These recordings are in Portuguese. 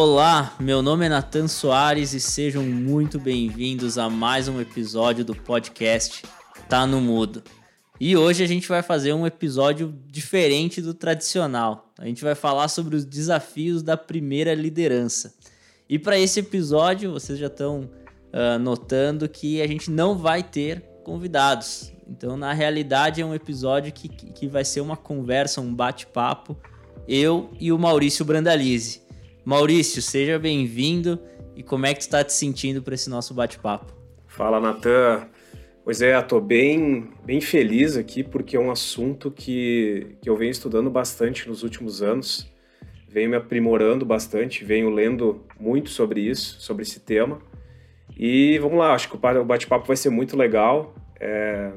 Olá, meu nome é Nathan Soares e sejam muito bem-vindos a mais um episódio do podcast Tá no Mudo. E hoje a gente vai fazer um episódio diferente do tradicional. A gente vai falar sobre os desafios da primeira liderança. E para esse episódio, vocês já estão uh, notando que a gente não vai ter convidados. Então, na realidade, é um episódio que, que vai ser uma conversa, um bate-papo, eu e o Maurício Brandalize. Maurício, seja bem-vindo e como é que tu está te sentindo para esse nosso bate-papo? Fala, Natan. Pois é, estou bem, bem feliz aqui porque é um assunto que, que eu venho estudando bastante nos últimos anos, venho me aprimorando bastante, venho lendo muito sobre isso, sobre esse tema. E vamos lá, acho que o bate-papo vai ser muito legal. É,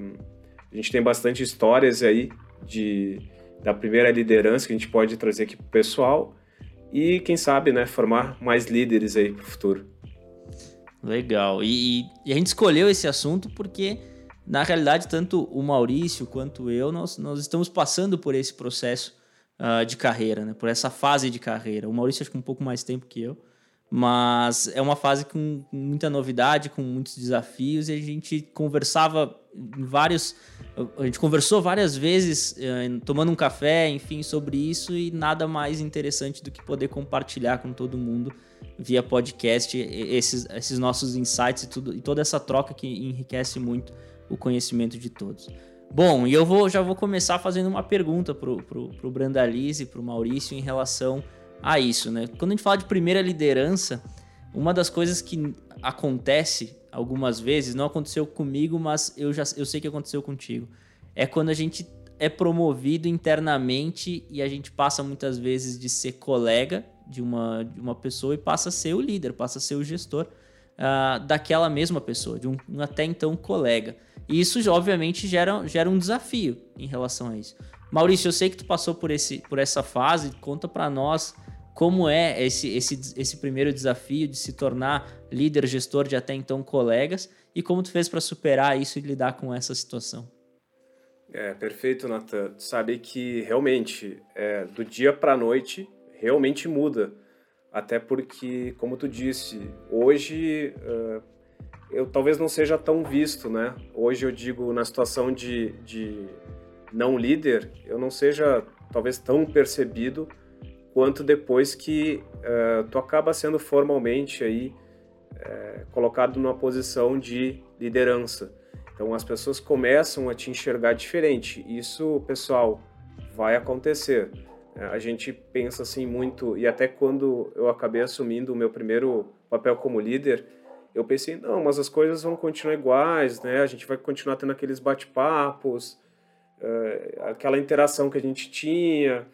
a gente tem bastante histórias aí de, da primeira liderança que a gente pode trazer aqui para o pessoal e, quem sabe, né, formar mais líderes aí para o futuro. Legal. E, e, a gente escolheu esse assunto porque, na realidade, tanto o Maurício quanto eu, nós, nós estamos passando por esse processo uh, de carreira, né? por essa fase de carreira. O Maurício acho que um pouco mais tempo que eu, mas é uma fase com muita novidade, com muitos desafios, e a gente conversava em vários. A gente conversou várias vezes, eh, tomando um café, enfim, sobre isso, e nada mais interessante do que poder compartilhar com todo mundo via podcast esses, esses nossos insights e, tudo, e toda essa troca que enriquece muito o conhecimento de todos. Bom, e eu vou, já vou começar fazendo uma pergunta pro, pro Brandalize e pro Maurício em relação a isso, né? Quando a gente fala de primeira liderança, uma das coisas que acontece algumas vezes, não aconteceu comigo, mas eu já eu sei que aconteceu contigo, é quando a gente é promovido internamente e a gente passa muitas vezes de ser colega de uma, de uma pessoa e passa a ser o líder, passa a ser o gestor uh, daquela mesma pessoa, de um, um, até então colega. E isso, obviamente, gera, gera um desafio em relação a isso. Maurício, eu sei que tu passou por, esse, por essa fase, conta para nós como é esse, esse, esse primeiro desafio de se tornar líder, gestor de até então colegas e como tu fez para superar isso e lidar com essa situação. É, perfeito, Nathan. Sabe que realmente, é, do dia para a noite, realmente muda. Até porque, como tu disse, hoje uh, eu talvez não seja tão visto, né? Hoje eu digo, na situação de, de não líder, eu não seja talvez tão percebido quanto depois que uh, tu acaba sendo formalmente aí uh, colocado numa posição de liderança. Então as pessoas começam a te enxergar diferente. Isso, pessoal, vai acontecer. Uh, a gente pensa assim muito e até quando eu acabei assumindo o meu primeiro papel como líder, eu pensei não, mas as coisas vão continuar iguais, né? A gente vai continuar tendo aqueles bate-papos, aquela interação que a gente tinha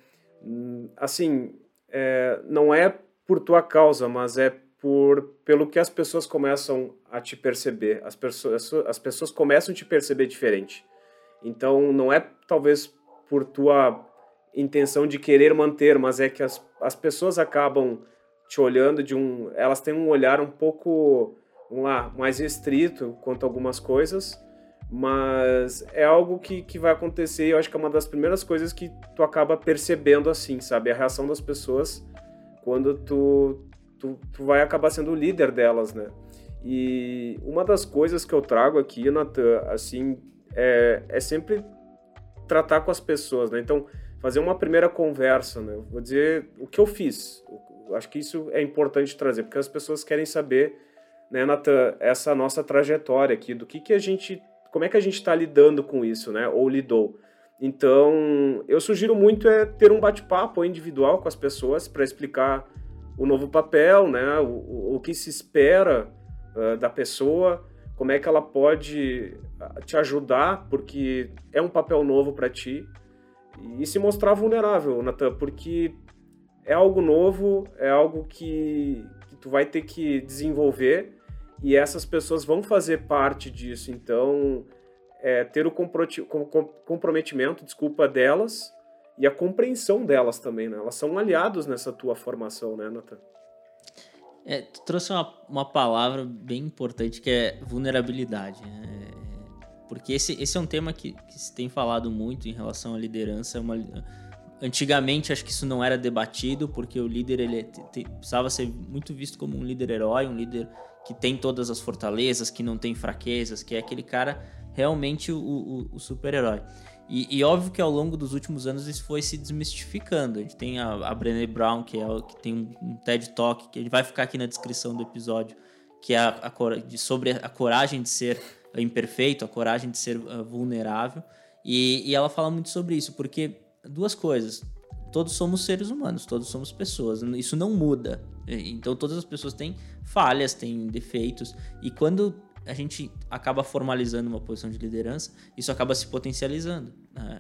assim, é, não é por tua causa, mas é por pelo que as pessoas começam a te perceber. As pessoas, as pessoas começam a te perceber diferente. Então, não é talvez por tua intenção de querer manter, mas é que as, as pessoas acabam te olhando de um. Elas têm um olhar um pouco, vamos lá, mais restrito quanto a algumas coisas mas é algo que, que vai acontecer e eu acho que é uma das primeiras coisas que tu acaba percebendo assim, sabe? A reação das pessoas quando tu, tu, tu vai acabar sendo o líder delas, né? E uma das coisas que eu trago aqui, Natan, assim, é, é sempre tratar com as pessoas, né? Então, fazer uma primeira conversa, né? vou dizer o que eu fiz. Eu acho que isso é importante trazer, porque as pessoas querem saber, né, Natan, essa nossa trajetória aqui, do que, que a gente como é que a gente está lidando com isso, né? Ou lidou. Então, eu sugiro muito é ter um bate-papo individual com as pessoas para explicar o novo papel, né? O, o que se espera uh, da pessoa, como é que ela pode ah, te ajudar, porque é um papel novo para ti. E se mostrar vulnerável, Natan, porque é algo novo, é algo que, que tu vai ter que desenvolver e essas pessoas vão fazer parte disso. Então, é, ter o comprometimento, desculpa, delas e a compreensão delas também, né? Elas são aliados nessa tua formação, né, Nathan? É, tu trouxe uma, uma palavra bem importante que é vulnerabilidade. Né? Porque esse, esse é um tema que, que se tem falado muito em relação à liderança. É uma, antigamente acho que isso não era debatido, porque o líder ele te, te, precisava ser muito visto como um líder herói, um líder que tem todas as fortalezas, que não tem fraquezas, que é aquele cara realmente o, o, o super-herói. E, e, óbvio que ao longo dos últimos anos isso foi se desmistificando. A gente tem a, a Brené Brown, que, é, que tem um, um TED Talk, que ele vai ficar aqui na descrição do episódio, que é a, a, de, sobre a coragem de ser imperfeito, a coragem de ser uh, vulnerável. E, e ela fala muito sobre isso, porque duas coisas. Todos somos seres humanos, todos somos pessoas. Isso não muda. Então todas as pessoas têm falhas, têm defeitos. E quando a gente acaba formalizando uma posição de liderança, isso acaba se potencializando, né?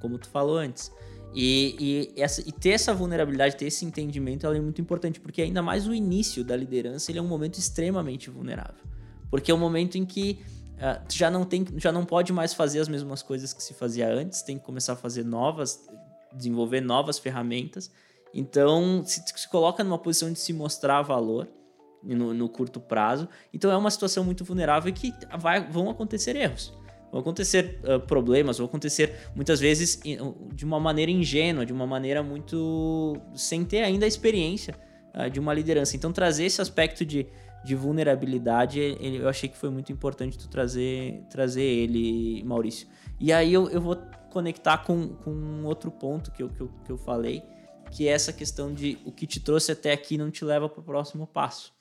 como tu falou antes. E, e, essa, e, ter essa vulnerabilidade, ter esse entendimento, é muito importante, porque ainda mais o início da liderança, ele é um momento extremamente vulnerável. Porque é um momento em que uh, já, não tem, já não pode mais fazer as mesmas coisas que se fazia antes, tem que começar a fazer novas, desenvolver novas ferramentas. Então, se, se coloca numa posição de se mostrar valor, no, no curto prazo. Então é uma situação muito vulnerável que vai, vão acontecer erros. Vão acontecer uh, problemas, vão acontecer muitas vezes de uma maneira ingênua, de uma maneira muito. sem ter ainda a experiência uh, de uma liderança. Então, trazer esse aspecto de, de vulnerabilidade, ele, eu achei que foi muito importante tu trazer, trazer ele, Maurício. E aí eu, eu vou conectar com, com um outro ponto que eu, que, eu, que eu falei, que é essa questão de o que te trouxe até aqui não te leva para o próximo passo.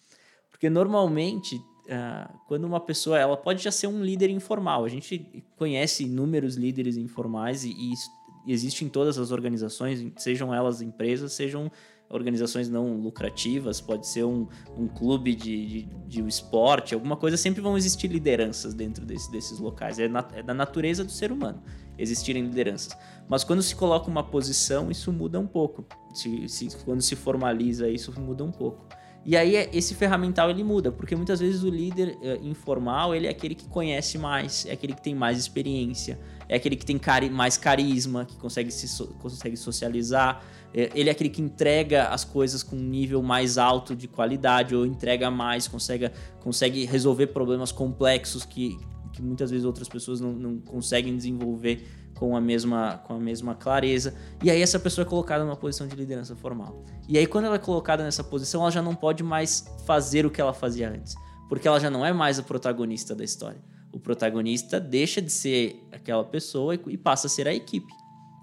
Porque normalmente, uh, quando uma pessoa, ela pode já ser um líder informal. A gente conhece inúmeros líderes informais e, e isso existe em todas as organizações, sejam elas empresas, sejam organizações não lucrativas, pode ser um, um clube de, de, de esporte, alguma coisa, sempre vão existir lideranças dentro desse, desses locais. É, é, da natureza do ser humano existirem lideranças. Mas quando se coloca uma posição, isso muda um pouco. Se, se, quando se formaliza, isso muda um pouco. E aí esse ferramental ele muda, porque muitas vezes o líder uh, informal ele é aquele que conhece mais, é aquele que tem mais experiência, é aquele que tem cari mais carisma, que consegue se so consegue socializar, é, ele é aquele que entrega as coisas com um nível mais alto de qualidade ou entrega mais, consegue, consegue resolver problemas complexos que, que muitas vezes outras pessoas não, não conseguem desenvolver com a mesma com a mesma clareza. E aí essa pessoa é colocada numa posição de liderança formal. E aí quando ela é colocada nessa posição, ela já não pode mais fazer o que ela fazia antes, porque ela já não é mais a protagonista da história. O protagonista deixa de ser aquela pessoa e passa a ser a equipe.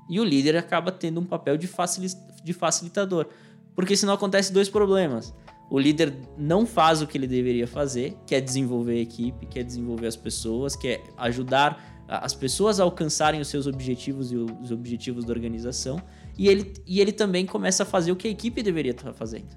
E o líder acaba tendo um papel de, de facilitador. Porque senão acontece dois problemas. O líder não faz o que ele deveria fazer, que é desenvolver a equipe, que é desenvolver as pessoas, que é ajudar as pessoas alcançarem os seus objetivos e os objetivos da organização, e ele, e ele também começa a fazer o que a equipe deveria estar fazendo.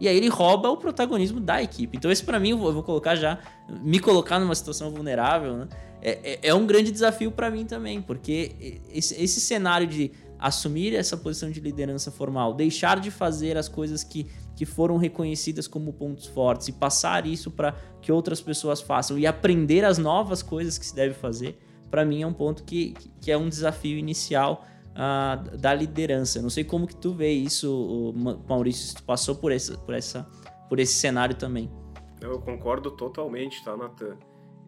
E aí ele rouba o protagonismo da equipe. Então, esse para mim, eu vou colocar já, me colocar numa situação vulnerável, né? é, é, é um grande desafio para mim também, porque esse, esse cenário de assumir essa posição de liderança formal, deixar de fazer as coisas que, que foram reconhecidas como pontos fortes e passar isso para que outras pessoas façam e aprender as novas coisas que se deve fazer, para mim é um ponto que, que é um desafio inicial uh, da liderança. Não sei como que tu vê isso, Maurício, se tu passou por, esse, por, essa, por esse cenário também. Eu concordo totalmente, tá, Natan?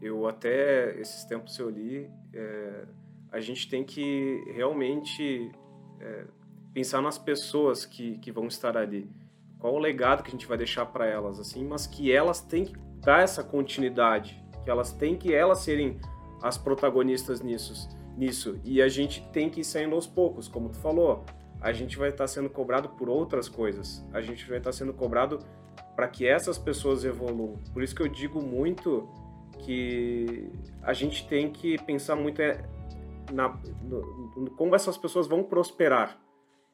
Eu até, esses tempos eu li, é, a gente tem que realmente é, pensar nas pessoas que, que vão estar ali. Qual o legado que a gente vai deixar para elas, assim, mas que elas têm que dar essa continuidade, que elas têm que elas serem as protagonistas nisso, nisso. E a gente tem que ir saindo aos poucos, como tu falou. A gente vai estar sendo cobrado por outras coisas. A gente vai estar sendo cobrado para que essas pessoas evoluam. Por isso que eu digo muito que a gente tem que pensar muito é, na, no, no, como essas pessoas vão prosperar.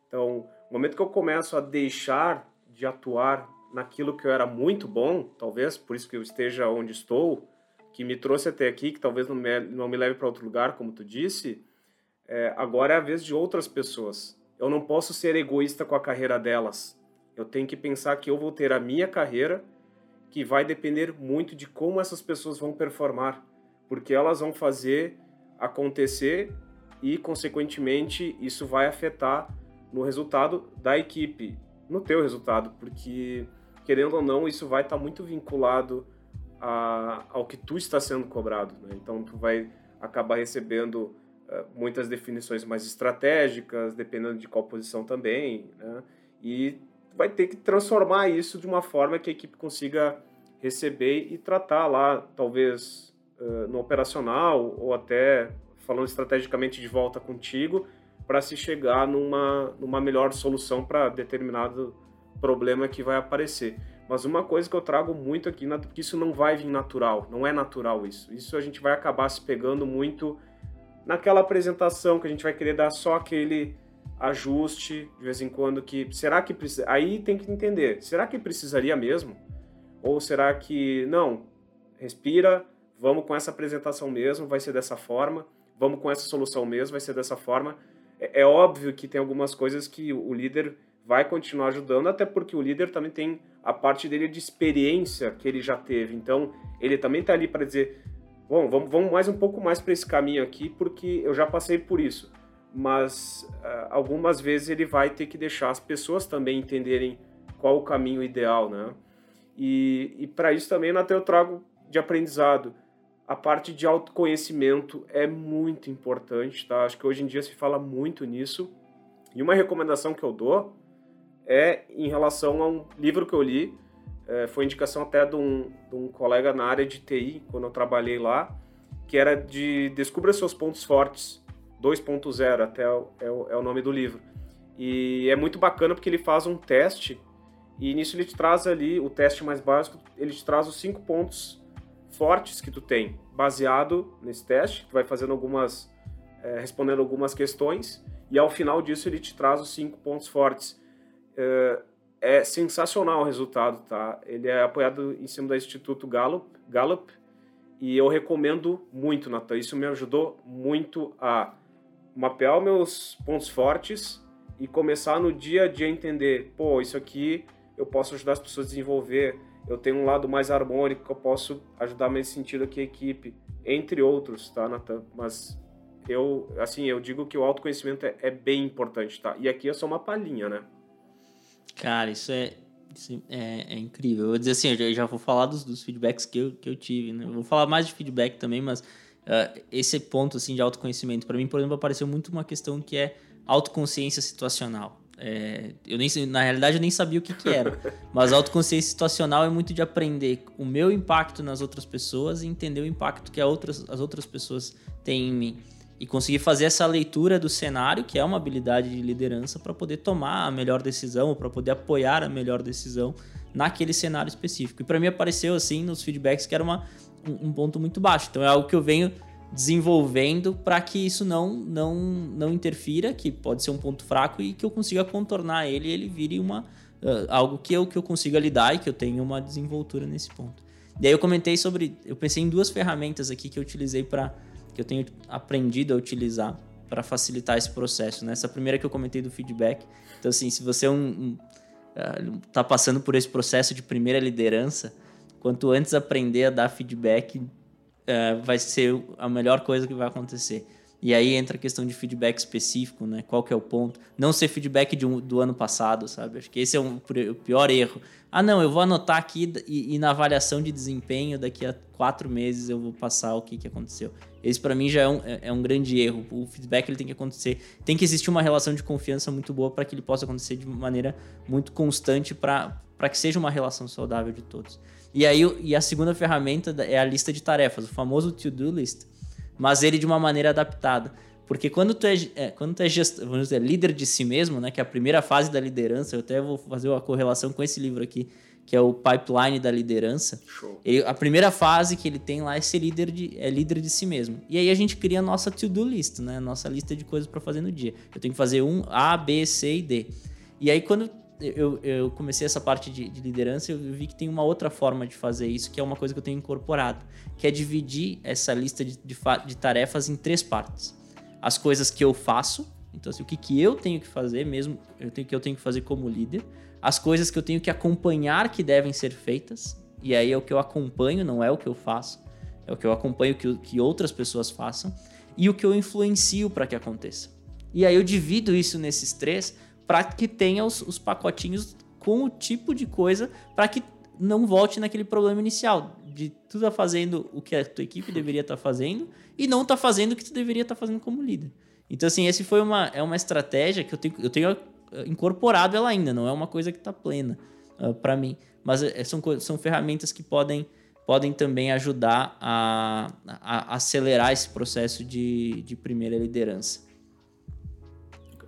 Então, no momento que eu começo a deixar de atuar naquilo que eu era muito bom, talvez por isso que eu esteja onde estou, que me trouxe até aqui, que talvez não me, não me leve para outro lugar, como tu disse, é, agora é a vez de outras pessoas. Eu não posso ser egoísta com a carreira delas. Eu tenho que pensar que eu vou ter a minha carreira, que vai depender muito de como essas pessoas vão performar, porque elas vão fazer acontecer e, consequentemente, isso vai afetar no resultado da equipe, no teu resultado, porque, querendo ou não, isso vai estar muito vinculado a, ao que tu está sendo cobrado. Né? Então, tu vai acabar recebendo uh, muitas definições mais estratégicas, dependendo de qual posição também, né? E vai ter que transformar isso de uma forma que a equipe consiga receber e tratar lá, talvez uh, no operacional ou até falando estrategicamente de volta contigo, para se chegar numa, numa melhor solução para determinado problema que vai aparecer. Mas uma coisa que eu trago muito aqui, porque isso não vai vir natural, não é natural isso. Isso a gente vai acabar se pegando muito naquela apresentação que a gente vai querer dar só aquele ajuste de vez em quando que será que precisa aí tem que entender será que precisaria mesmo ou será que não respira vamos com essa apresentação mesmo vai ser dessa forma vamos com essa solução mesmo vai ser dessa forma é, é óbvio que tem algumas coisas que o líder vai continuar ajudando até porque o líder também tem a parte dele de experiência que ele já teve então ele também está ali para dizer bom vamos, vamos mais um pouco mais para esse caminho aqui porque eu já passei por isso mas uh, algumas vezes ele vai ter que deixar as pessoas também entenderem qual o caminho ideal, né? E, e para isso também, até eu trago de aprendizado. A parte de autoconhecimento é muito importante, tá? Acho que hoje em dia se fala muito nisso. E uma recomendação que eu dou é em relação a um livro que eu li, é, foi indicação até de um, de um colega na área de TI, quando eu trabalhei lá, que era de Descubra Seus Pontos Fortes 2.0, até é o, é o nome do livro. E é muito bacana porque ele faz um teste e nisso ele te traz ali o teste mais básico, ele te traz os cinco pontos fortes que tu tem, baseado nesse teste, tu vai fazendo algumas, é, respondendo algumas questões e ao final disso ele te traz os cinco pontos fortes. É, é sensacional o resultado, tá? Ele é apoiado em cima do Instituto Gallup, Gallup e eu recomendo muito, Natan. Isso me ajudou muito a mapear meus pontos fortes e começar no dia a dia a entender, pô, isso aqui eu posso ajudar as pessoas a desenvolver, eu tenho um lado mais harmônico que eu posso ajudar nesse sentido aqui a equipe, entre outros, tá, Natan? Mas eu, assim, eu digo que o autoconhecimento é, é, bem importante, tá? E aqui é só uma palhinha, né? Cara, isso é, isso é, é, incrível. Eu vou dizer assim, eu já, já vou falar dos, dos, feedbacks que eu, que eu tive, né? Eu vou falar mais de feedback também, mas uh, esse ponto assim de autoconhecimento para mim por exemplo apareceu muito uma questão que é autoconsciência situacional é, eu nem na realidade eu nem sabia o que, que era mas autoconsciência situacional é muito de aprender o meu impacto nas outras pessoas e entender o impacto que outras, as outras pessoas têm em mim e conseguir fazer essa leitura do cenário, que é uma habilidade de liderança, para poder tomar a melhor decisão, para poder apoiar a melhor decisão naquele cenário específico. E para mim apareceu assim nos feedbacks que era uma, um, ponto muito baixo. Então é algo que eu venho desenvolvendo para que isso não, não, não interfira, que pode ser um ponto fraco e que eu consiga contornar ele e ele vire uma, uh, algo que eu, que eu consiga lidar e que eu tenha uma desenvoltura nesse ponto. E aí eu comentei sobre, eu pensei em duas ferramentas aqui que eu utilizei para, que eu tenho aprendido a utilizar para facilitar esse processo. Né? Essa primeira que eu comentei do feedback. Então assim, se você é um, um uh, tá passando por esse processo de primeira liderança, Quanto antes aprender a dar feedback, uh, vai ser a melhor coisa que vai acontecer. E aí entra a questão de feedback específico, né? Qual que é o ponto? Não ser feedback um, do ano passado, sabe? Acho que esse é um, o pior erro. Ah, não, eu vou anotar aqui e, e, na avaliação de desempenho, daqui a quatro meses eu vou passar o que, que aconteceu. Esse para mim já é um, é, é um grande erro. O feedback ele tem que acontecer. Tem que existir uma relação de confiança muito boa para que ele possa acontecer de maneira muito constante para que seja uma relação saudável de todos. E aí e a segunda ferramenta é a lista de tarefas, o famoso to-do list, mas ele de uma maneira adaptada. Porque quando tu é, é quando tu é vamos dizer, líder de si mesmo, né, que é a primeira fase da liderança, eu até vou fazer uma correlação com esse livro aqui, que é o pipeline da liderança. Ele, a primeira fase que ele tem lá é ser líder de, é líder de si mesmo. E aí a gente cria a nossa to-do list, né, a nossa lista de coisas para fazer no dia. Eu tenho que fazer um A, B, C e D. E aí quando eu, eu comecei essa parte de, de, liderança, eu vi que tem uma outra forma de fazer isso, que é uma coisa que eu tenho incorporado, que é dividir essa lista de, de, de tarefas em três partes. As coisas que eu faço, então assim, o que, que eu tenho que fazer mesmo, eu tenho que eu tenho que fazer como líder, as coisas que eu tenho que acompanhar que devem ser feitas, e aí é o que eu acompanho, não é o que eu faço, é o que eu acompanho que, que outras pessoas façam, e o que eu influencio para que aconteça. E aí eu divido isso nesses três para que tenha os, os pacotinhos com o tipo de coisa para que não volte naquele problema inicial de tu tá fazendo o que a tua equipe deveria estar tá fazendo e não tá fazendo o que tu deveria estar tá fazendo como líder. Então, assim, esse foi uma, é uma estratégia que eu tenho, eu tenho incorporado ela ainda, não é uma coisa que está plena uh, para mim. Mas é, são, são ferramentas que podem, podem também ajudar a, a, a acelerar esse processo de, de primeira liderança.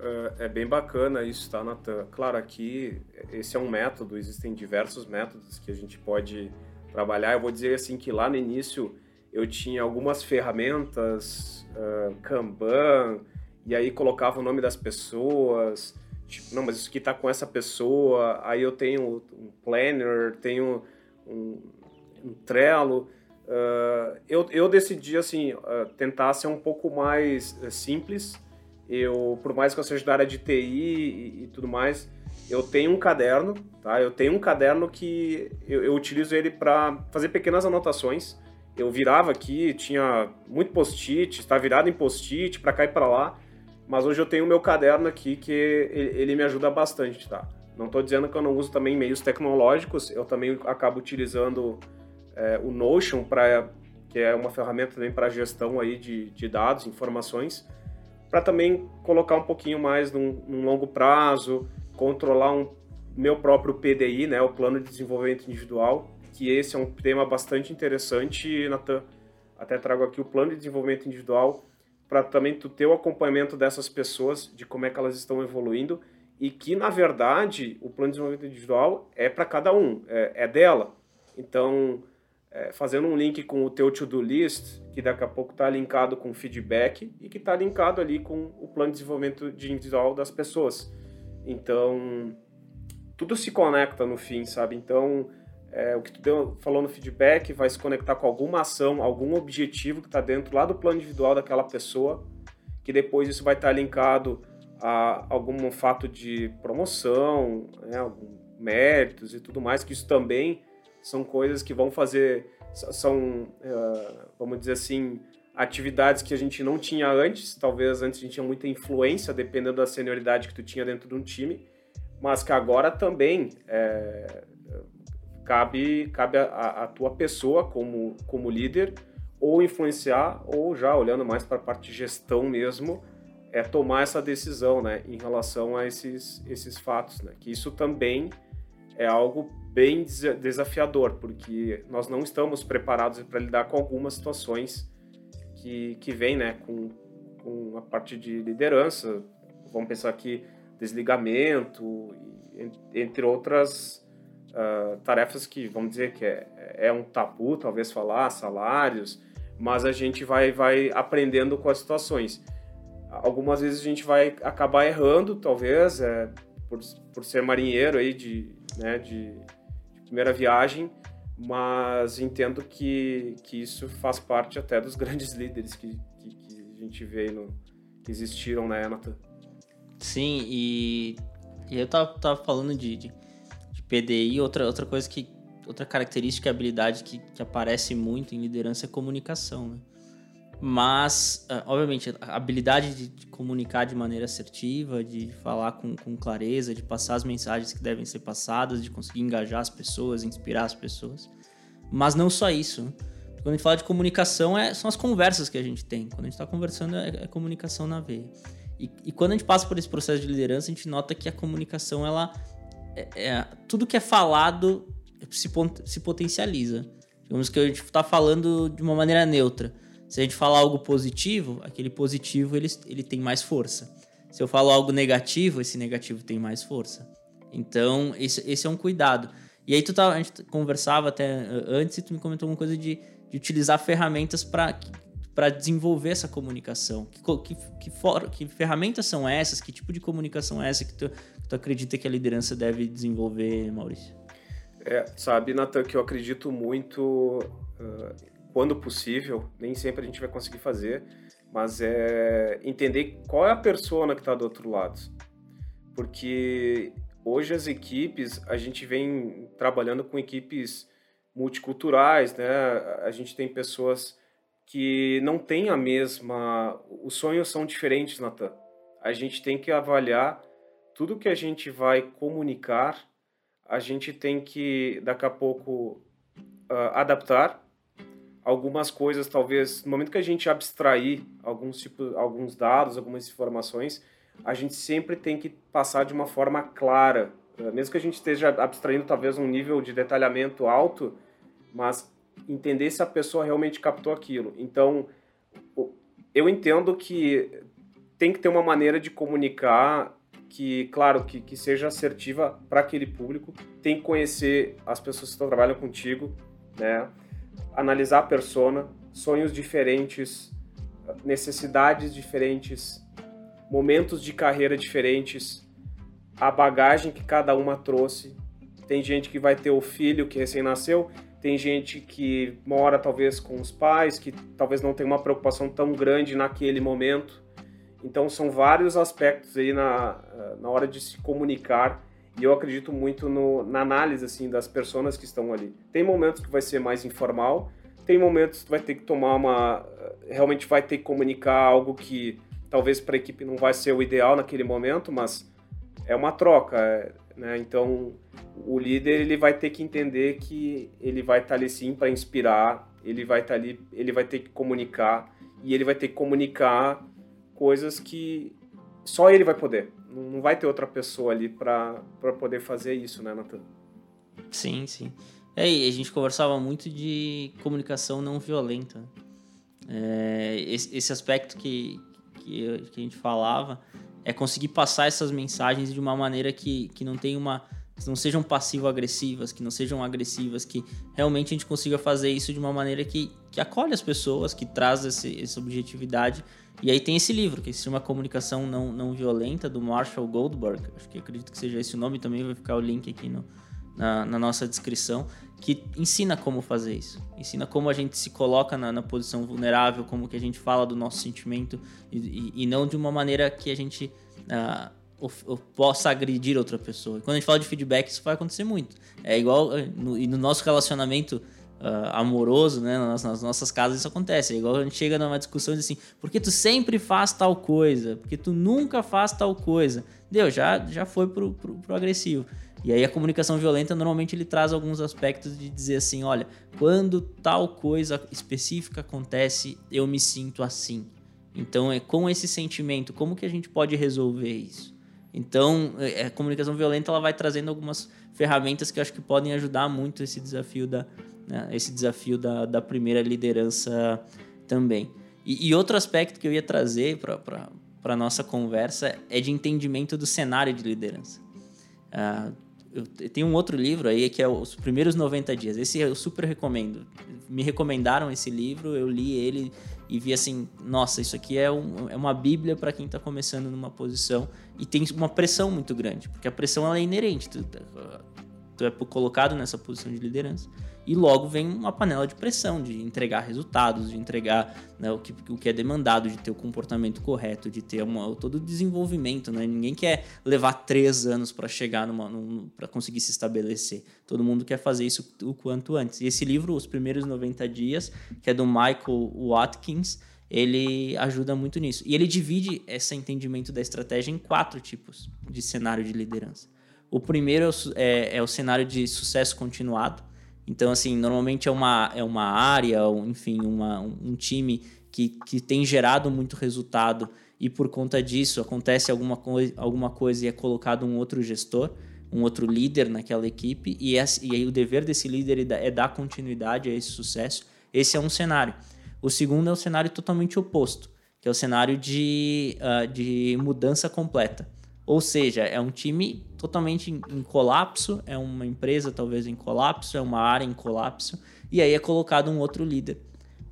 É, é bem bacana isso, tá, Natan? Claro, aqui esse é um método, existem diversos métodos que a gente pode trabalhar. Eu vou dizer assim que lá no início eu tinha algumas ferramentas, uh, Kanban, e aí colocava o nome das pessoas, tipo, não, mas isso aqui tá com essa pessoa, aí eu tenho um planner, tenho um, um Trello. Uh, eu, eu decidi, assim, uh, tentar ser um pouco mais simples. Eu, por mais que eu seja da área de TI e, e, tudo mais, eu tenho um caderno, tá? Eu tenho um caderno que eu, eu utilizo ele para fazer pequenas anotações. Eu virava aqui, tinha muito post-it, está virado em post-it para cá e para lá. Mas hoje eu tenho o meu caderno aqui que ele me ajuda bastante, tá? Não estou dizendo que eu não uso também meios tecnológicos, eu também acabo utilizando é, o Notion, pra, que é uma ferramenta também para gestão aí de, de dados, informações, para também colocar um pouquinho mais num, num, longo prazo, controlar um meu próprio PDI, né, o Plano de Desenvolvimento Individual, que esse é um tema bastante interessante, Natan. Até trago aqui o Plano de Desenvolvimento Individual, para também tu ter o acompanhamento dessas pessoas, de como é que elas estão evoluindo, e que, na verdade, o plano de desenvolvimento individual é para cada um, é, é, dela. Então, é, fazendo um link com o teu to-do list, que daqui a pouco está linkado com feedback e que está linkado ali com o plano de desenvolvimento de individual das pessoas. Então, tudo se conecta no fim, sabe? Então, é, o que tu deu, falou no feedback vai se conectar com alguma ação, algum objetivo que está dentro lá do plano individual daquela pessoa, que depois isso vai estar tá linkado a algum fato de promoção, né, méritos e tudo mais, que isso também são coisas que vão fazer, são, uh, vamos dizer assim, atividades que a gente não tinha antes, talvez antes a gente tinha muita influência, dependendo da senioridade que tu tinha dentro de um time, mas que agora também é, cabe, cabe a, a, tua pessoa como, como líder ou influenciar, ou já olhando mais para a parte de gestão mesmo, é tomar essa decisão né, em relação a esses, esses fatos. Né? Que isso também é algo bem desafiador, porque nós não estamos preparados para lidar com algumas situações que, que vêm né, com, com a parte de liderança. Vamos pensar aqui desligamento, entre outras uh, tarefas que, vamos dizer, que é, é um tabu, talvez falar, salários, mas a gente vai, vai aprendendo com as situações. Algumas vezes a gente vai acabar errando, talvez, é, por, por ser marinheiro aí de, né, de, primeira viagem, mas entendo que, que isso faz parte até dos grandes líderes que, que, que a gente vê no, que existiram na Enata. Sim, e, e eu tava, tava falando de, de PDI, outra, outra coisa que. Outra característica e habilidade que, que aparece muito em liderança é comunicação, né? Mas, ah, obviamente, a habilidade de, comunicar de maneira assertiva, de falar com, com clareza, de passar as mensagens que devem ser passadas, de conseguir engajar as pessoas, inspirar as pessoas. Mas não só isso. Né? Quando a gente fala de comunicação, é, são as conversas que a gente tem. Quando a gente está conversando, é, é, comunicação na veia. E, e, quando a gente passa por esse processo de liderança, a gente nota que a comunicação ela é, é, tudo que é falado se, se potencializa. Digamos que a gente está falando de uma maneira neutra. Se a gente falar algo positivo, aquele positivo ele, ele tem mais força. Se eu falo algo negativo, esse negativo tem mais força. Então, esse, esse é um cuidado. E aí tu tá, a gente conversava até antes e tu me comentou uma coisa de, de utilizar ferramentas para desenvolver essa comunicação. Que, que, que, for, que, ferramentas são essas? Que tipo de comunicação é essa que tu, tu acredita que a liderança deve desenvolver, Maurício? É, sabe, Natan, que eu acredito muito, uh, quando possível, nem sempre a gente vai conseguir fazer, mas é entender qual é a persona que está do outro lado. Porque hoje as equipes, a gente vem trabalhando com equipes multiculturais, né? A gente tem pessoas que não têm a mesma. Os sonhos são diferentes, Natan. A gente tem que avaliar tudo que a gente vai comunicar, a gente tem que, daqui a pouco, uh, adaptar algumas coisas, talvez, no momento que a gente abstrair alguns, tipo, alguns dados, algumas informações, a gente sempre tem que passar de uma forma clara. Uh, mesmo que a gente esteja abstraindo talvez um nível de detalhamento alto, mas entender se a pessoa realmente captou aquilo. Então, eu entendo que tem que ter uma maneira de comunicar que, claro, que, que seja assertiva para aquele público. Tem que conhecer as pessoas que estão trabalhando contigo, né? Analisar a persona, sonhos diferentes, necessidades diferentes, momentos de carreira diferentes, a bagagem que cada uma trouxe. Tem gente que vai ter o filho que recém nasceu, tem gente que mora talvez com os pais, que talvez não tenha uma preocupação tão grande naquele momento. Então são vários aspectos aí na, na hora de se comunicar e eu acredito muito no, na análise assim das pessoas que estão ali. Tem momentos que vai ser mais informal, tem momentos que vai ter que tomar uma realmente vai ter que comunicar algo que talvez para a equipe não vai ser o ideal naquele momento, mas é uma troca, né? Então o líder ele vai ter que entender que ele vai estar ali sim para inspirar, ele vai estar ali, ele vai ter que comunicar e ele vai ter que comunicar coisas que só ele vai poder. Não vai ter outra pessoa ali para poder fazer isso, né, Nathan? Sim, sim. É, e a gente conversava muito de comunicação não violenta. É, esse, esse, aspecto que, que, que, a gente falava é conseguir passar essas mensagens de uma maneira que, que não tem uma que não sejam passivo-agressivas, que não sejam agressivas, que realmente a gente consiga fazer isso de uma maneira que, que acolhe as pessoas, que traz esse, essa objetividade. E aí tem esse livro, que se chama Comunicação Não, não Violenta, do Marshall Goldberg. Acho que acredito que seja esse o nome, também vai ficar o link aqui no, na, na, nossa descrição, que ensina como fazer isso. Ensina como a gente se coloca na, na posição vulnerável, como que a gente fala do nosso sentimento, e, e, e não de uma maneira que a gente... Uh, eu possa agredir outra pessoa. Quando a gente fala de feedback, isso vai acontecer muito. É igual eh, no, e no nosso relacionamento uh, amoroso, né, nas, nas, nossas casas isso acontece. É igual a gente chega numa discussão e diz assim: "Por que tu sempre faz tal coisa? Porque tu nunca faz tal coisa?" Deu, já já foi pro, pro, pro agressivo. E aí a comunicação violenta normalmente ele traz alguns aspectos de dizer assim, olha, quando tal coisa específica acontece, eu me sinto assim. Então é com esse sentimento, como que a gente pode resolver isso? Então, é, a comunicação violenta ela vai trazendo algumas ferramentas que eu acho que podem ajudar muito esse desafio da, né, esse desafio da, da primeira liderança também. E, e outro aspecto que eu ia trazer para a nossa conversa é de entendimento do cenário de liderança. Uh, tenho um outro livro aí que é Os Primeiros 90 Dias. Esse eu super recomendo. Me recomendaram esse livro, eu li ele e vi assim, nossa, isso aqui é, um, é uma bíblia para quem está começando numa posição e tem uma pressão muito grande, porque a pressão ela é inerente, tu, tu é colocado nessa posição de liderança e logo vem uma panela de pressão de entregar resultados, de entregar né, o, que, o que é demandado, de ter o comportamento correto, de ter uma, todo o desenvolvimento. Né? Ninguém quer levar três anos para chegar numa, num, para conseguir se estabelecer. Todo mundo quer fazer isso o quanto antes. E esse livro, Os Primeiros 90 Dias, que é do Michael Watkins, ele ajuda muito nisso. E ele divide esse entendimento da estratégia em quatro tipos de cenário de liderança. O primeiro é é, é o cenário de sucesso continuado, então, assim, normalmente é uma, é uma área, enfim, uma, um time que, que tem gerado muito resultado e por conta disso acontece alguma, coi alguma coisa e é colocado um outro gestor, um outro líder naquela equipe e, esse, e aí o dever desse líder é dar continuidade a esse sucesso. Esse é um cenário. O segundo é o cenário totalmente oposto, que é o cenário de, uh, de mudança completa. Ou seja, é um time totalmente em, em, colapso, é uma empresa talvez em colapso, é uma área em colapso, e aí é colocado um outro líder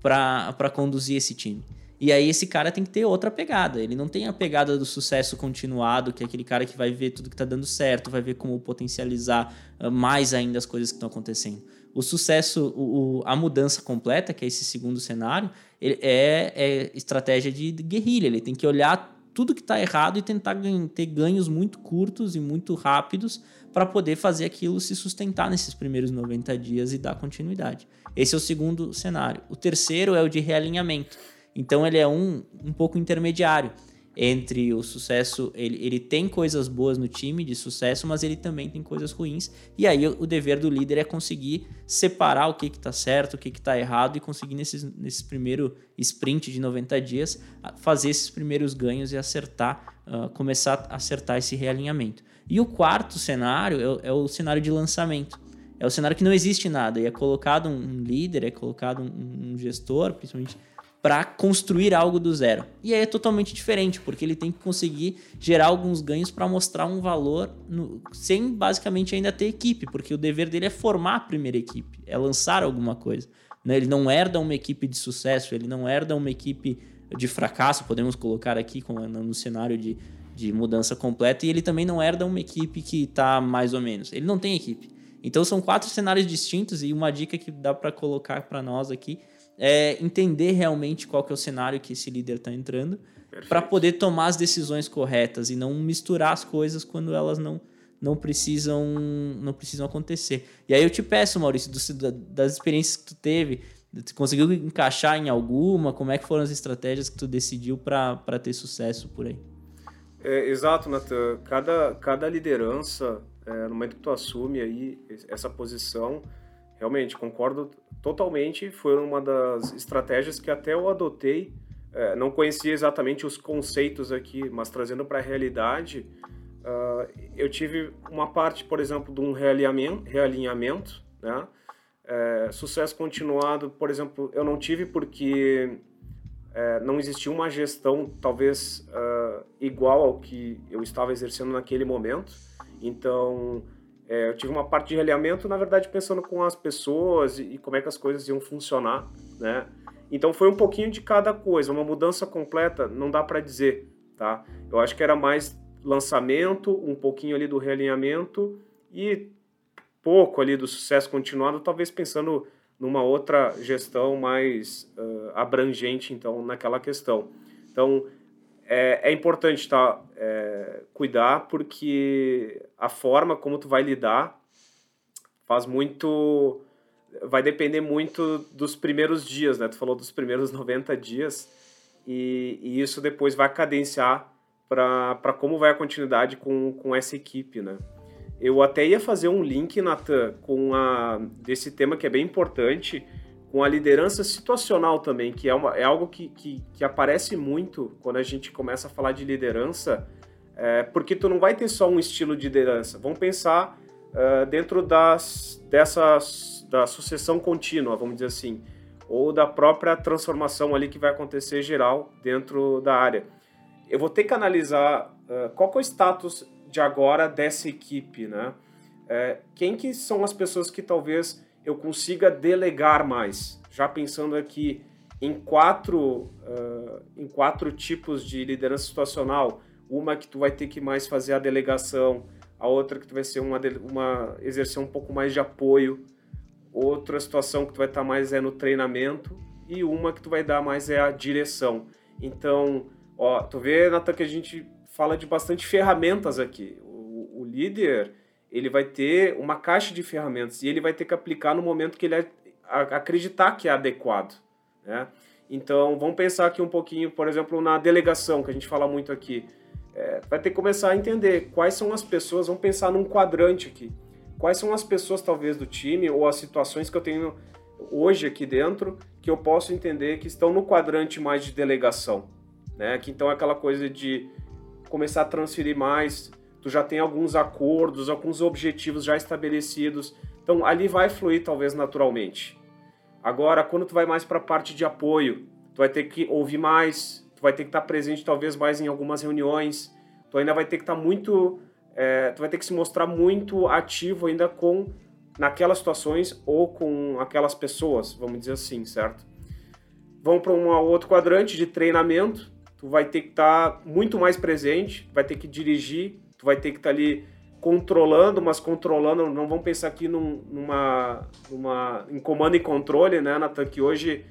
para conduzir esse time. E aí esse cara tem que ter outra pegada. Ele não tem a pegada do sucesso continuado, que é aquele cara que vai ver tudo que está dando certo, vai ver como potencializar uh, mais ainda as coisas que estão acontecendo. O sucesso, o, a mudança completa, que é esse segundo cenário, é, é estratégia de guerrilha. Ele tem que olhar tudo que está errado e tentar ter ganhos muito curtos e muito rápidos para poder fazer aquilo se sustentar nesses primeiros 90 dias e dar continuidade. Esse é o segundo cenário. O terceiro é o de realinhamento. Então ele é um, um pouco intermediário. Entre o sucesso, ele, ele tem coisas boas no time de sucesso, mas ele também tem coisas ruins. E aí o, dever do líder é conseguir separar o que está certo, o que está errado e conseguir nesses, nesse primeiro sprint de 90 dias fazer esses primeiros ganhos e acertar, uh, começar a acertar esse realinhamento. E o quarto cenário é, é, o cenário de lançamento. É o cenário que não existe nada e é colocado um líder, é colocado um, um gestor, principalmente para construir algo do zero. E aí é totalmente diferente, porque ele tem que conseguir gerar alguns ganhos para mostrar um valor no, sem basicamente ainda ter equipe, porque o dever dele é formar a primeira equipe, é lançar alguma coisa. Né? Ele não herda uma equipe de sucesso, ele não herda uma equipe de fracasso, podemos colocar aqui no cenário de, de mudança completa, e ele também não herda uma equipe que está mais ou menos. Ele não tem equipe. Então são quatro cenários distintos e uma dica que dá para colocar para nós aqui é entender realmente qual que é o cenário que esse líder está entrando para poder tomar as decisões corretas e não misturar as coisas quando elas não não precisam não precisam acontecer. E aí eu te peço, Maurício, do, das experiências que tu teve, tu conseguiu encaixar em alguma? Como é que foram as estratégias que tu decidiu para ter sucesso por aí? É, exato, Natan. Cada, cada liderança, é, no momento que tu assume aí essa posição, realmente concordo totalmente. Foi uma das estratégias que até eu adotei. É, não conhecia exatamente os conceitos aqui, mas trazendo para a realidade, uh, eu tive uma parte, por exemplo, de um realinhamento, realinhamento né? É, sucesso continuado, por exemplo, eu não tive porque é, não existia uma gestão talvez uh, igual ao que eu estava exercendo naquele momento. Então, é, eu tive uma parte de realinhamento, na verdade, pensando com as pessoas e, e, como é que as coisas iam funcionar, né? Então foi um pouquinho de cada coisa, uma mudança completa, não dá para dizer, tá? Eu acho que era mais lançamento, um pouquinho ali do realinhamento e pouco ali do sucesso continuado, talvez pensando numa outra gestão mais uh, abrangente, então, naquela questão. Então, é, é importante tá, é, cuidar porque a forma como tu vai lidar faz muito vai depender muito dos primeiros dias, né? Tu falou dos primeiros 90 dias e, e isso depois vai cadenciar para como vai a continuidade com, com essa equipe, né? Eu até ia fazer um link, Natan, com a, desse tema que é bem importante, com a liderança situacional também, que é, uma, é algo que, que, que, aparece muito quando a gente começa a falar de liderança, é, porque tu não vai ter só um estilo de liderança. Vamos pensar uh, dentro das, dessas, da sucessão contínua, vamos dizer assim, ou da própria transformação ali que vai acontecer geral dentro da área. Eu vou ter que analisar uh, qual é o status de agora dessa equipe, né? É, quem que são as pessoas que talvez eu consiga delegar mais. Já pensando aqui em quatro, em quatro tipos de liderança situacional, uma que tu vai ter que mais fazer a delegação, a outra que tu vai ser uma, uma exercer um pouco mais de apoio, outra situação que tu vai estar mais é no treinamento e uma que tu vai dar mais é a direção. Então, ó, tu vê, Natan, que a gente fala de bastante ferramentas aqui. O, o líder, ele vai ter uma caixa de ferramentas e ele vai ter que aplicar no momento que ele acreditar que é adequado, né? Então, vamos pensar aqui um pouquinho, por exemplo, na delegação, que a gente fala muito aqui. É, vai ter que começar a entender quais são as pessoas, vamos pensar num quadrante aqui. Quais são as pessoas, talvez, do time ou as situações que eu tenho hoje aqui dentro que eu posso entender que estão no quadrante mais de delegação, né? Que então é aquela coisa de começar a transferir mais tu já tem alguns acordos, alguns objetivos já estabelecidos. Então ali vai fluir talvez naturalmente. Agora, quando tu vai mais para a parte de apoio, tu vai ter que ouvir mais, vai ter que estar presente talvez mais em algumas reuniões, tu ainda vai ter que estar muito, é, tu vai ter que se mostrar muito ativo ainda com naquelas situações ou com aquelas pessoas, vamos dizer assim, certo? Vamos para um outro quadrante de treinamento, tu vai ter que estar muito mais presente, vai ter que dirigir, tu vai ter que estar ali controlando, mas controlando, não vamos pensar aqui num, numa, numa, em comando e controle, né, Natan, que hoje,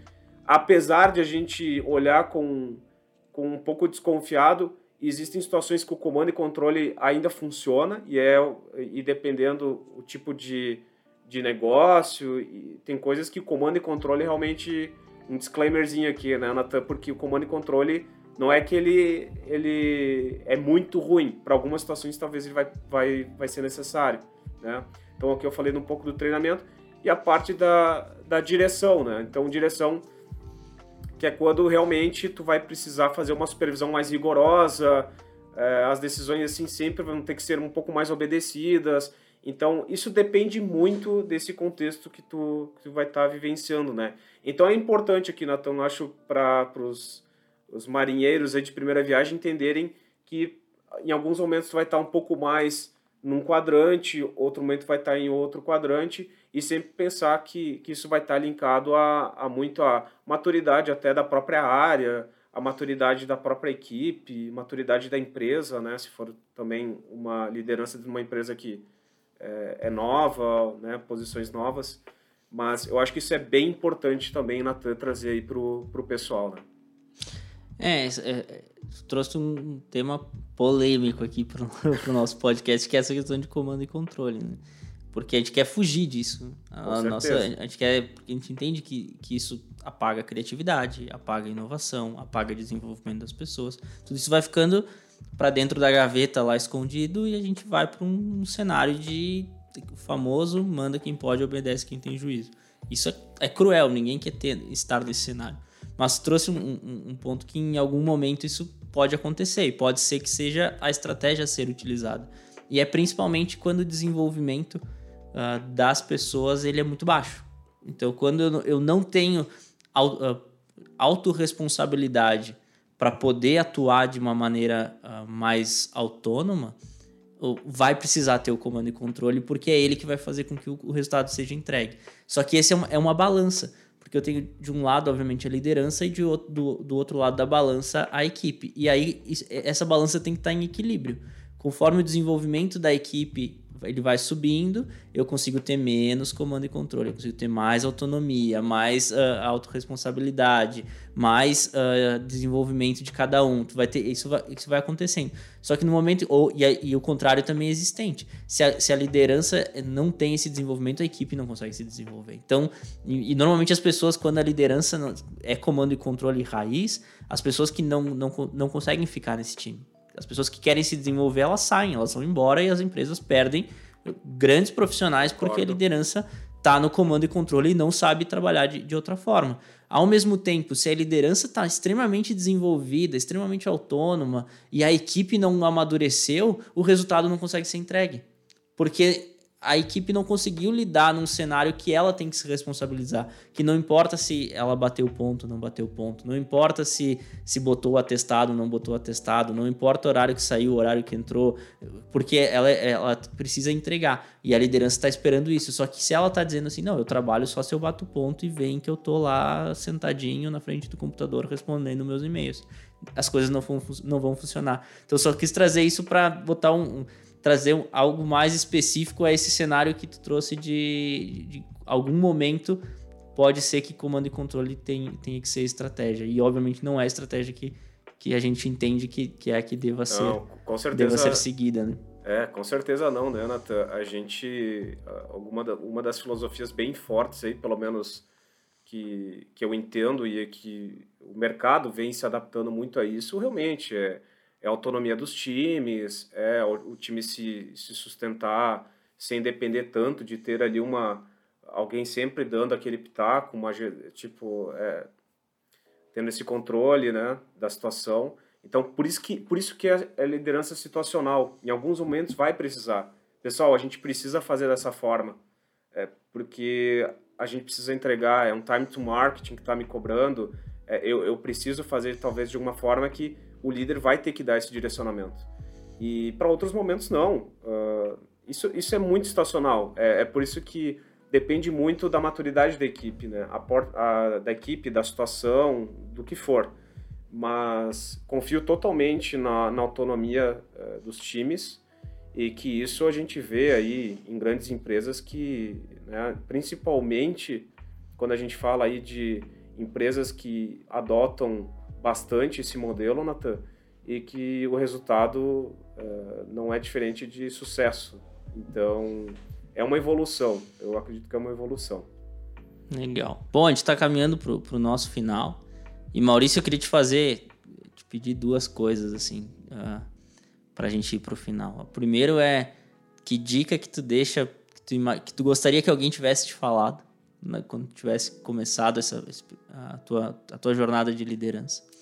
apesar de a gente olhar com, com um pouco desconfiado, existem situações que o comando e controle ainda funciona e é e dependendo o tipo de, de negócio, e tem coisas que comando e controle realmente um disclaimerzinho aqui, né, Natan, porque o comando e controle não é que ele, ele é muito ruim. Para algumas situações, talvez ele vai, vai, vai ser necessário. Né? Então, aqui eu falei um pouco do treinamento e a parte da, da direção. Né? Então, direção que é quando realmente tu vai precisar fazer uma supervisão mais rigorosa, é, as decisões assim sempre vão ter que ser um pouco mais obedecidas. Então, isso depende muito desse contexto que tu, que tu vai estar tá vivenciando, né? Então, é importante aqui, eu acho, para os os marinheiros aí de primeira viagem entenderem que em alguns momentos vai estar um pouco mais num quadrante, outro momento vai estar em outro quadrante, e sempre pensar que, que isso vai estar linkado a, a muito a maturidade até da própria área, a maturidade da própria equipe, maturidade da empresa, né? Se for também uma liderança de uma empresa que é, é nova, né? Posições novas. Mas eu acho que isso é bem importante também, Natan, trazer aí para o pessoal, né? É, é, trouxe um tema polêmico aqui para o nosso podcast, que é essa questão de comando e controle, né? Porque a gente quer fugir disso. A, nossa, a gente quer, a gente entende que, que isso apaga a criatividade, apaga a inovação, apaga o desenvolvimento das pessoas. Tudo isso vai ficando para dentro da gaveta lá escondido e a gente vai para um cenário de famoso manda quem pode, obedece quem tem juízo. Isso é, é cruel, ninguém quer ter, estar nesse cenário. Mas trouxe um, um, um, ponto que em algum momento isso pode acontecer e pode ser que seja a estratégia a ser utilizada. E é principalmente quando o desenvolvimento uh, das pessoas ele é muito baixo. Então, quando eu, não tenho uh, autorresponsabilidade para poder atuar de uma maneira uh, mais autônoma, vai precisar ter o comando e controle, porque é ele que vai fazer com que o, o resultado seja entregue. Só que esse é uma, é uma balança porque eu tenho de um lado, obviamente, a liderança e de outro, do, do outro lado da balança a equipe. E aí essa balança tem que estar em equilíbrio. Conforme o desenvolvimento da equipe ele vai subindo, eu consigo ter menos comando e controle, eu consigo ter mais autonomia, mais uh, autorresponsabilidade, mais uh, desenvolvimento de cada um. Tu vai ter, isso, vai, isso vai acontecendo. Só que no momento. Ou, e, e o contrário também é existente. Se a, se a liderança não tem esse desenvolvimento, a equipe não consegue se desenvolver. Então, e, e normalmente as pessoas, quando a liderança é comando e controle raiz, as pessoas que não, não, não conseguem ficar nesse time. As pessoas que querem se desenvolver, elas saem, elas vão embora e as empresas perdem grandes profissionais porque a liderança está no comando e controle e não sabe trabalhar de, de outra forma. Ao mesmo tempo, se a liderança está extremamente desenvolvida, extremamente autônoma e a equipe não amadureceu, o resultado não consegue ser entregue. Porque a equipe não conseguiu lidar num cenário que ela tem que se responsabilizar. Que não importa se ela bateu ponto, não bateu ponto. Não importa se, se botou atestado, não botou atestado. Não importa o horário que saiu, o horário que entrou. Porque ela, ela precisa entregar. E a liderança está esperando isso. Só que se ela está dizendo assim, não, eu trabalho só se eu bato ponto e vem que eu tô lá sentadinho na frente do computador respondendo meus e-mails. As coisas não não vão funcionar. Então só quis trazer isso para botar um, um trazer algo mais específico a esse cenário que tu trouxe de, de algum momento pode ser que comando e controle tem, tenha que ser estratégia. E obviamente não é a estratégia que, que a gente entende que, que é a que deva ser, não, com certeza, deva ser seguida, né? É, com certeza não, né, Nathan? A gente. Alguma da, uma das filosofias bem fortes aí, pelo menos que, que eu entendo e é que o mercado vem se adaptando muito a isso, realmente é é a autonomia dos times, é o, o time se, se sustentar sem depender tanto de ter ali uma alguém sempre dando aquele pitaco, uma tipo é, tendo esse controle, né, da situação. Então por isso que por isso que é, é liderança situacional. Em alguns momentos vai precisar. Pessoal, a gente precisa fazer dessa forma, é, porque a gente precisa entregar. É um time to marketing que está me cobrando. É, eu, eu preciso fazer talvez de uma forma que o líder vai ter que dar esse direcionamento. E para outros momentos, não. Uh, isso, isso é muito estacional. É, é, por isso que depende muito da maturidade da equipe, né? A, a, da equipe, da situação, do que for. Mas confio totalmente na, na autonomia uh, dos times e que isso a gente vê aí em grandes empresas que, né, principalmente quando a gente fala aí de empresas que adotam bastante esse modelo, Natan, e que o resultado uh, não é diferente de sucesso. Então, é uma evolução. Eu acredito que é uma evolução. Legal. Bom, a gente está caminhando para o nosso final. E Maurício, eu queria te fazer, te pedir duas coisas, assim, uh, pra gente ir pro final. O primeiro é que dica que tu deixa, que tu, que tu gostaria que alguém tivesse te falado né, quando tivesse começado essa, a, tua, a tua jornada de liderança.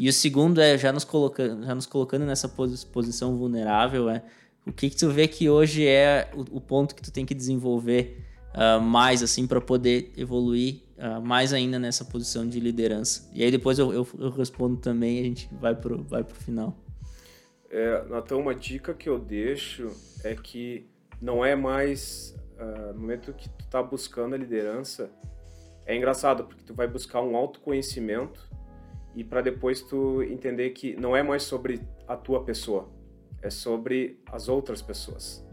E o segundo é, já nos colocando, já nos colocando nessa posição vulnerável, é o que, que tu vê que hoje é o, o ponto que tu tem que desenvolver uh, mais, assim, para poder evoluir uh, mais ainda nessa posição de liderança. E aí depois eu, eu, eu respondo também e a gente vai pro, vai pro final. É, uma dica que eu deixo é que não é mais uh, no momento que tu tá buscando a liderança, é engraçado porque tu vai buscar um autoconhecimento e para depois tu entender que não é mais sobre a tua pessoa, é sobre as outras pessoas.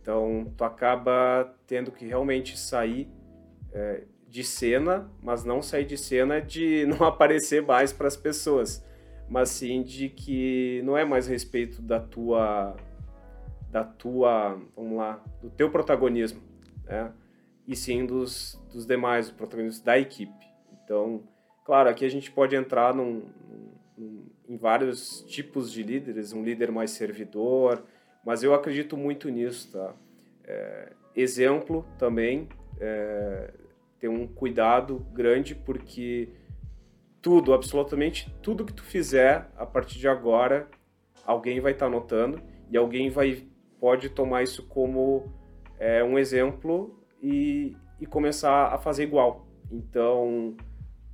Então tu acaba tendo que realmente sair é, de cena, mas não sair de cena de não aparecer mais para as pessoas, mas sim de que não é mais respeito da tua da tua, vamos lá, do teu protagonismo, né? E sim dos, dos demais, protagonistas da equipe. Então, claro, aqui a gente pode entrar num, num, em vários tipos de líderes, um líder mais servidor, mas eu acredito muito nisso, tá? É, exemplo também, é, ter um cuidado grande, porque tudo, absolutamente tudo que tu fizer a partir de agora, alguém vai estar tá notando e alguém vai pode tomar isso como é, um exemplo e, e começar a fazer igual. Então,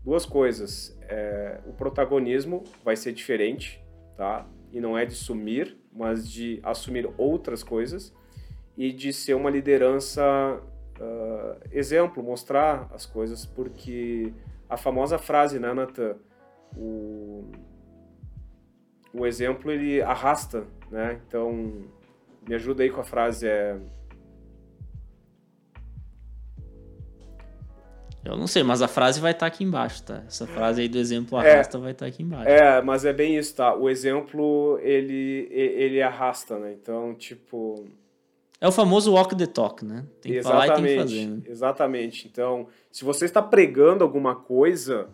duas coisas. É, o protagonismo vai ser diferente, tá? E não é de sumir, mas de assumir outras coisas e de ser uma liderança uh, exemplo, mostrar as coisas, porque a famosa frase, né, Nathan? O, o exemplo ele arrasta, né? Então me ajuda aí com a frase. É... Eu não sei, mas a frase vai estar tá aqui embaixo, tá? Essa frase aí do exemplo é. arrasta é, vai estar tá aqui embaixo. É, mas é bem isso, tá? O exemplo, ele, ele arrasta, né? Então, tipo... É o famoso walk the talk, né? Tem que exatamente, falar e tem que fazer. Né? Exatamente. Então, se você está pregando alguma coisa,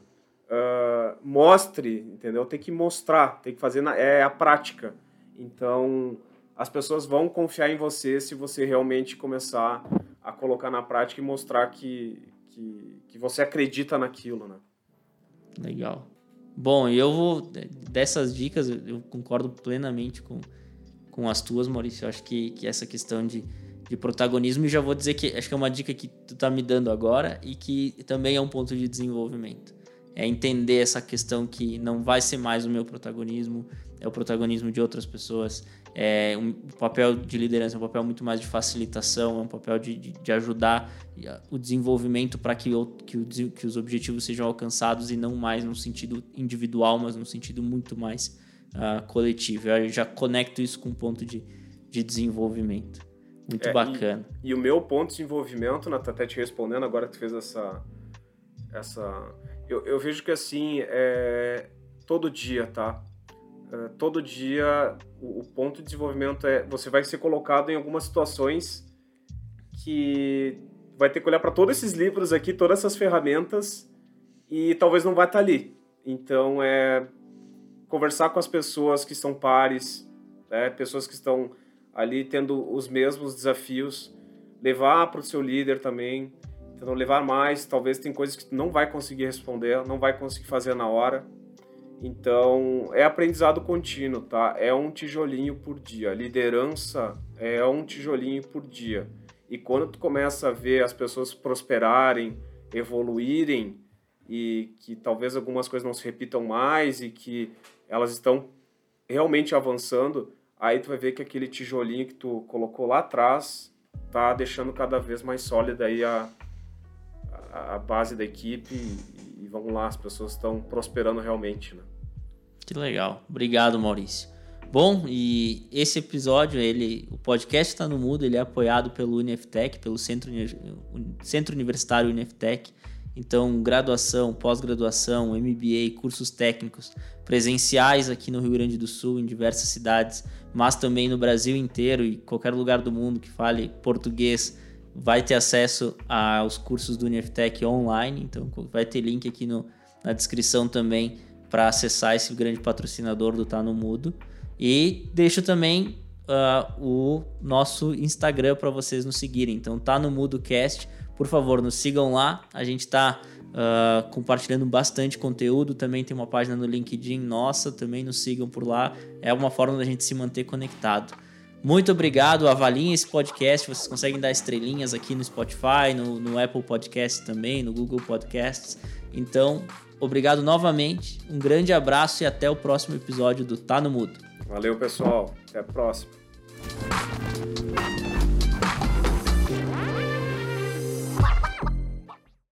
uh, mostre, entendeu? Tem que mostrar, tem que fazer... Na, é a prática. Então as pessoas vão confiar em você se você realmente começar a colocar na prática e mostrar que, que, que você acredita naquilo, né? Legal. Bom, eu vou. Dessas dicas, eu concordo plenamente com, com as tuas, Maurício. Eu acho que, que essa questão de, de protagonismo, e já vou dizer que acho que é uma dica que tu tá me dando agora e que também é um ponto de desenvolvimento. É entender essa questão que não vai ser mais o meu protagonismo, é o protagonismo de outras pessoas é um papel de liderança é um papel muito mais de facilitação, é um papel de, de, de ajudar o desenvolvimento para que, que, que, os objetivos sejam alcançados e não mais no sentido individual, mas no sentido muito mais uh, coletivo. Eu já conecto isso com um ponto de, de desenvolvimento. Muito é, bacana. E, e, o meu ponto de desenvolvimento, Nata, até te respondendo, agora que tu fez essa. essa eu, eu vejo que assim, é, todo dia, tá? Eh, todo dia o, o, ponto de desenvolvimento é você vai ser colocado em algumas situações que vai ter que olhar para todos esses livros aqui, todas essas ferramentas e talvez não vai estar tá ali. Então é conversar com as pessoas que são pares, né, pessoas que estão ali tendo os mesmos desafios, levar para o seu líder também, tentando levar mais. Talvez tem coisas que não vai conseguir responder, não vai conseguir fazer na hora então, é aprendizado contínuo, tá? É um tijolinho por dia. Liderança é um tijolinho por dia. E quando tu começa a ver as pessoas prosperarem, evoluírem e que talvez algumas coisas não se repitam mais e que elas estão realmente avançando, aí tu vai ver que aquele tijolinho que tu colocou lá atrás tá deixando cada vez mais sólida aí a, a, base da equipe e, e vamos lá, as pessoas estão prosperando realmente, né? Que legal. Obrigado, Maurício. Bom, e esse episódio, ele, o podcast está no mudo, ele é apoiado pelo UniFTech, pelo Centro, Centro Universitário UniFTech. Então, graduação, pós-graduação, MBA, cursos técnicos presenciais aqui no Rio Grande do Sul, em diversas cidades, mas também no Brasil inteiro e qualquer lugar do mundo que fale português vai ter acesso aos cursos do UniFTech online. Então, vai ter link aqui no, na descrição também para acessar esse grande patrocinador do Tá no Mudo. E deixo também uh, o nosso Instagram para vocês nos seguirem. Então tá no Mudo Cast. Por favor, nos sigam lá. A gente está uh, compartilhando bastante conteúdo. Também tem uma página no LinkedIn nossa. Também nos sigam por lá. É uma forma da gente se manter conectado. Muito obrigado, avaliem esse podcast. Vocês conseguem dar estrelinhas aqui no Spotify, no, no Apple Podcast também, no Google Podcasts. Então, Obrigado novamente, um grande abraço e até o próximo episódio do Tá no Mudo. Valeu, pessoal. Até a próxima.